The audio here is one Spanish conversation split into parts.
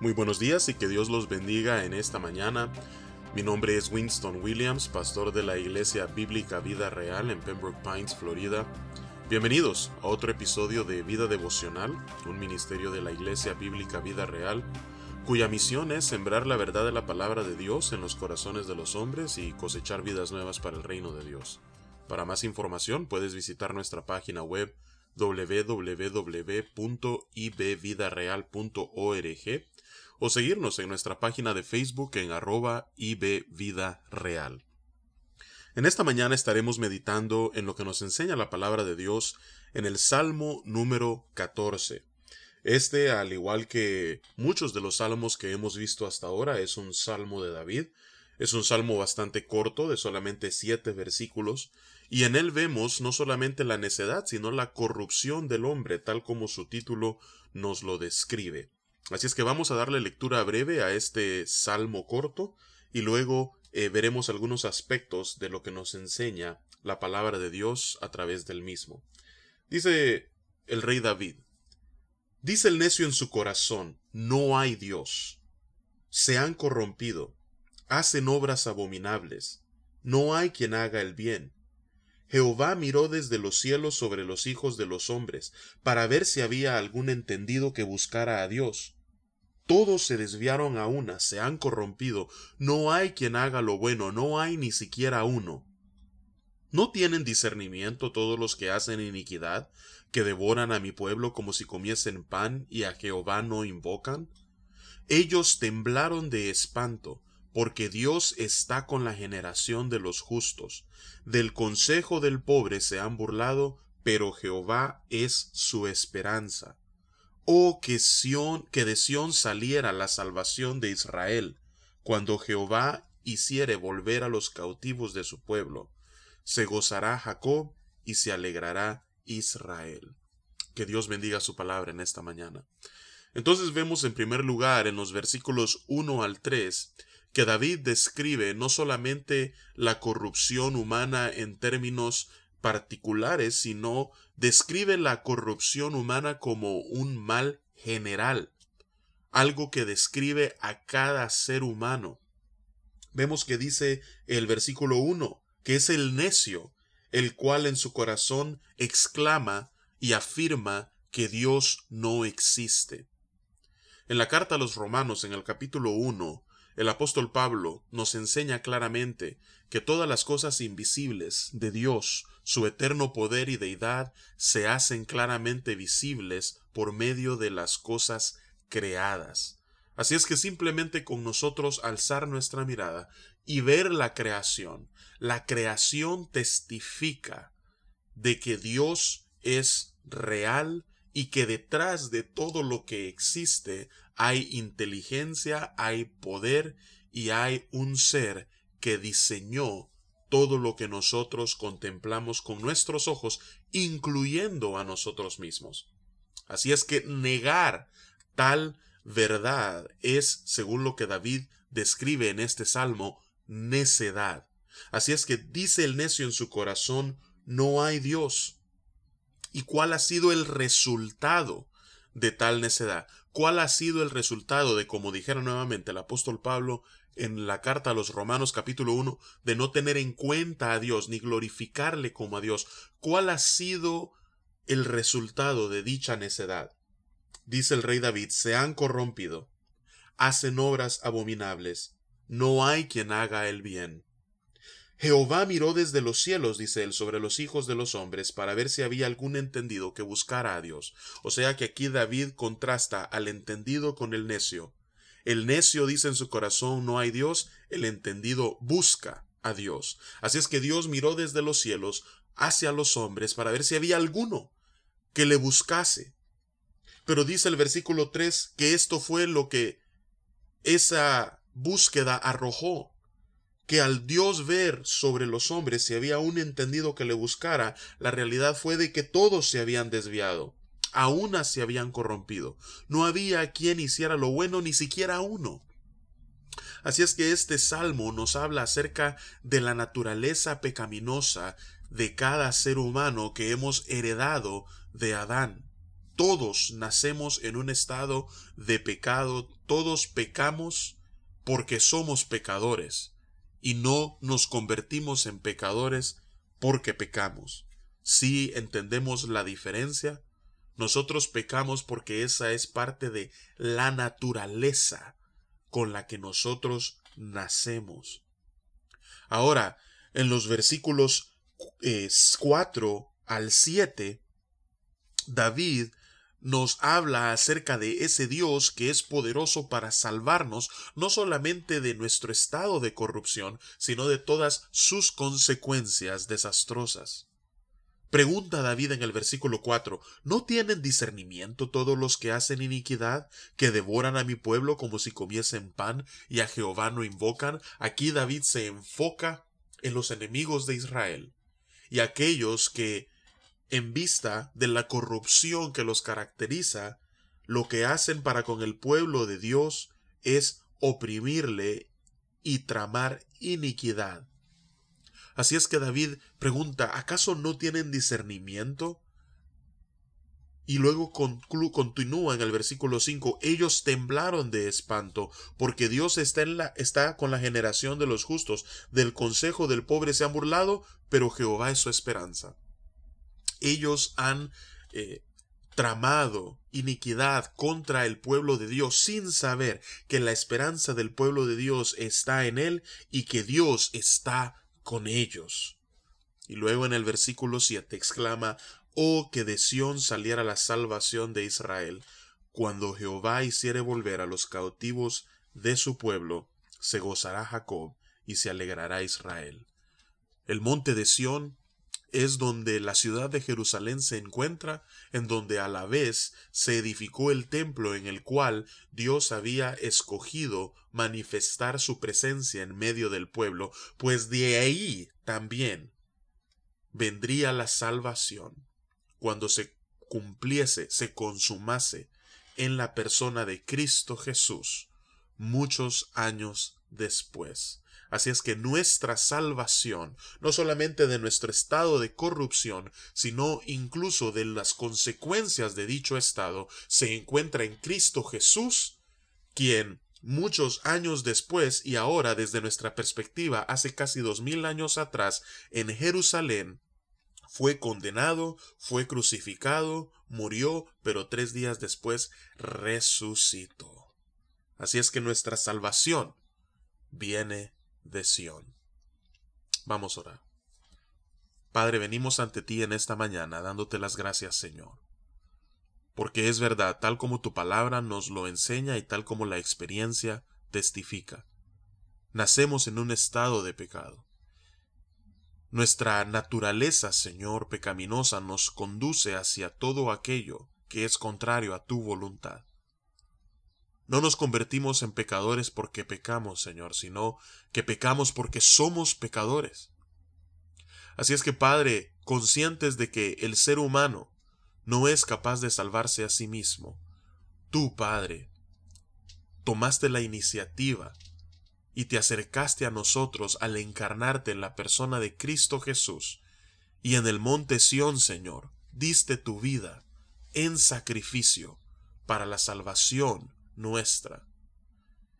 Muy buenos días y que Dios los bendiga en esta mañana. Mi nombre es Winston Williams, pastor de la Iglesia Bíblica Vida Real en Pembroke Pines, Florida. Bienvenidos a otro episodio de Vida Devocional, un ministerio de la Iglesia Bíblica Vida Real, cuya misión es sembrar la verdad de la palabra de Dios en los corazones de los hombres y cosechar vidas nuevas para el reino de Dios. Para más información puedes visitar nuestra página web www.ibvidareal.org o seguirnos en nuestra página de Facebook en arroba ibvidareal. En esta mañana estaremos meditando en lo que nos enseña la palabra de Dios en el Salmo número 14. Este, al igual que muchos de los salmos que hemos visto hasta ahora, es un salmo de David. Es un salmo bastante corto, de solamente siete versículos, y en él vemos no solamente la necedad, sino la corrupción del hombre, tal como su título nos lo describe. Así es que vamos a darle lectura breve a este salmo corto y luego eh, veremos algunos aspectos de lo que nos enseña la palabra de Dios a través del mismo. Dice el rey David, Dice el necio en su corazón, no hay Dios. Se han corrompido, hacen obras abominables, no hay quien haga el bien. Jehová miró desde los cielos sobre los hijos de los hombres, para ver si había algún entendido que buscara a Dios. Todos se desviaron a una, se han corrompido, no hay quien haga lo bueno, no hay ni siquiera uno. ¿No tienen discernimiento todos los que hacen iniquidad, que devoran a mi pueblo como si comiesen pan y a Jehová no invocan? Ellos temblaron de espanto, porque Dios está con la generación de los justos. Del consejo del pobre se han burlado, pero Jehová es su esperanza. Oh que Sión, que de Sión saliera la salvación de Israel, cuando Jehová hiciere volver a los cautivos de su pueblo. Se gozará Jacob y se alegrará Israel. Que Dios bendiga su palabra en esta mañana. Entonces vemos en primer lugar en los versículos 1 al 3 que David describe no solamente la corrupción humana en términos particulares, sino describe la corrupción humana como un mal general, algo que describe a cada ser humano. Vemos que dice el versículo 1, que es el necio, el cual en su corazón exclama y afirma que Dios no existe. En la carta a los romanos, en el capítulo 1, el apóstol Pablo nos enseña claramente que todas las cosas invisibles de Dios, su eterno poder y deidad, se hacen claramente visibles por medio de las cosas creadas. Así es que simplemente con nosotros alzar nuestra mirada y ver la creación, la creación testifica de que Dios es real y que detrás de todo lo que existe hay inteligencia, hay poder y hay un ser que diseñó todo lo que nosotros contemplamos con nuestros ojos, incluyendo a nosotros mismos. Así es que negar tal verdad es, según lo que David describe en este salmo, necedad. Así es que dice el necio en su corazón, no hay Dios. ¿Y cuál ha sido el resultado de tal necedad? ¿Cuál ha sido el resultado de, como dijera nuevamente el apóstol Pablo en la carta a los Romanos capítulo 1, de no tener en cuenta a Dios ni glorificarle como a Dios? ¿Cuál ha sido el resultado de dicha necedad? Dice el rey David, se han corrompido, hacen obras abominables, no hay quien haga el bien. Jehová miró desde los cielos, dice él, sobre los hijos de los hombres, para ver si había algún entendido que buscara a Dios. O sea que aquí David contrasta al entendido con el necio. El necio dice en su corazón no hay Dios, el entendido busca a Dios. Así es que Dios miró desde los cielos hacia los hombres para ver si había alguno que le buscase. Pero dice el versículo 3 que esto fue lo que esa búsqueda arrojó que al Dios ver sobre los hombres si había un entendido que le buscara, la realidad fue de que todos se habían desviado, a una se habían corrompido, no había quien hiciera lo bueno ni siquiera uno. Así es que este salmo nos habla acerca de la naturaleza pecaminosa de cada ser humano que hemos heredado de Adán. todos nacemos en un estado de pecado, todos pecamos porque somos pecadores y no nos convertimos en pecadores porque pecamos. Si entendemos la diferencia, nosotros pecamos porque esa es parte de la naturaleza con la que nosotros nacemos. Ahora, en los versículos 4 eh, al 7, David nos habla acerca de ese Dios que es poderoso para salvarnos no solamente de nuestro estado de corrupción, sino de todas sus consecuencias desastrosas. Pregunta David en el versículo 4, ¿no tienen discernimiento todos los que hacen iniquidad, que devoran a mi pueblo como si comiesen pan y a Jehová no invocan? Aquí David se enfoca en los enemigos de Israel y aquellos que en vista de la corrupción que los caracteriza, lo que hacen para con el pueblo de Dios es oprimirle y tramar iniquidad. Así es que David pregunta, ¿acaso no tienen discernimiento? Y luego continúa en el versículo 5, ellos temblaron de espanto, porque Dios está, en la, está con la generación de los justos, del consejo del pobre se han burlado, pero Jehová es su esperanza ellos han eh, tramado iniquidad contra el pueblo de Dios sin saber que la esperanza del pueblo de Dios está en él y que Dios está con ellos. Y luego en el versículo 7 exclama, Oh que de Sión saliera la salvación de Israel, cuando Jehová hiciere volver a los cautivos de su pueblo, se gozará Jacob y se alegrará Israel. El monte de Sión es donde la ciudad de Jerusalén se encuentra, en donde a la vez se edificó el templo en el cual Dios había escogido manifestar su presencia en medio del pueblo, pues de ahí también vendría la salvación. Cuando se cumpliese, se consumase en la persona de Cristo Jesús muchos años después. Así es que nuestra salvación, no solamente de nuestro estado de corrupción, sino incluso de las consecuencias de dicho estado, se encuentra en Cristo Jesús, quien muchos años después y ahora desde nuestra perspectiva hace casi dos mil años atrás en Jerusalén fue condenado, fue crucificado, murió, pero tres días después resucitó. Así es que nuestra salvación viene de Sión. Vamos a orar. Padre, venimos ante ti en esta mañana dándote las gracias, Señor. Porque es verdad, tal como tu palabra nos lo enseña y tal como la experiencia testifica. Nacemos en un estado de pecado. Nuestra naturaleza, Señor, pecaminosa nos conduce hacia todo aquello que es contrario a tu voluntad. No nos convertimos en pecadores porque pecamos, Señor, sino que pecamos porque somos pecadores. Así es que, Padre, conscientes de que el ser humano no es capaz de salvarse a sí mismo, tú, Padre, tomaste la iniciativa y te acercaste a nosotros al encarnarte en la persona de Cristo Jesús, y en el monte Sión, Señor, diste tu vida en sacrificio para la salvación nuestra.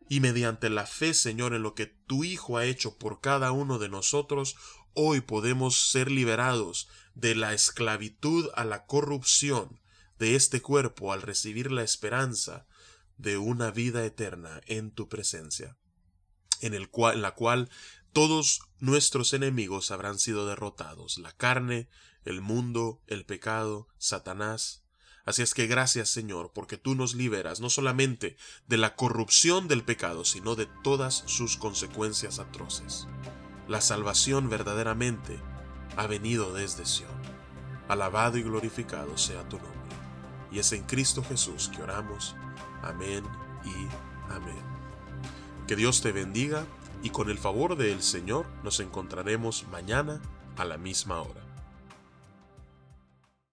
Y mediante la fe, Señor, en lo que tu Hijo ha hecho por cada uno de nosotros, hoy podemos ser liberados de la esclavitud a la corrupción de este cuerpo al recibir la esperanza de una vida eterna en tu presencia, en, el cual, en la cual todos nuestros enemigos habrán sido derrotados, la carne, el mundo, el pecado, Satanás, Así es que gracias Señor, porque tú nos liberas no solamente de la corrupción del pecado, sino de todas sus consecuencias atroces. La salvación verdaderamente ha venido desde Sion. Alabado y glorificado sea tu nombre. Y es en Cristo Jesús que oramos. Amén y amén. Que Dios te bendiga y con el favor del Señor nos encontraremos mañana a la misma hora.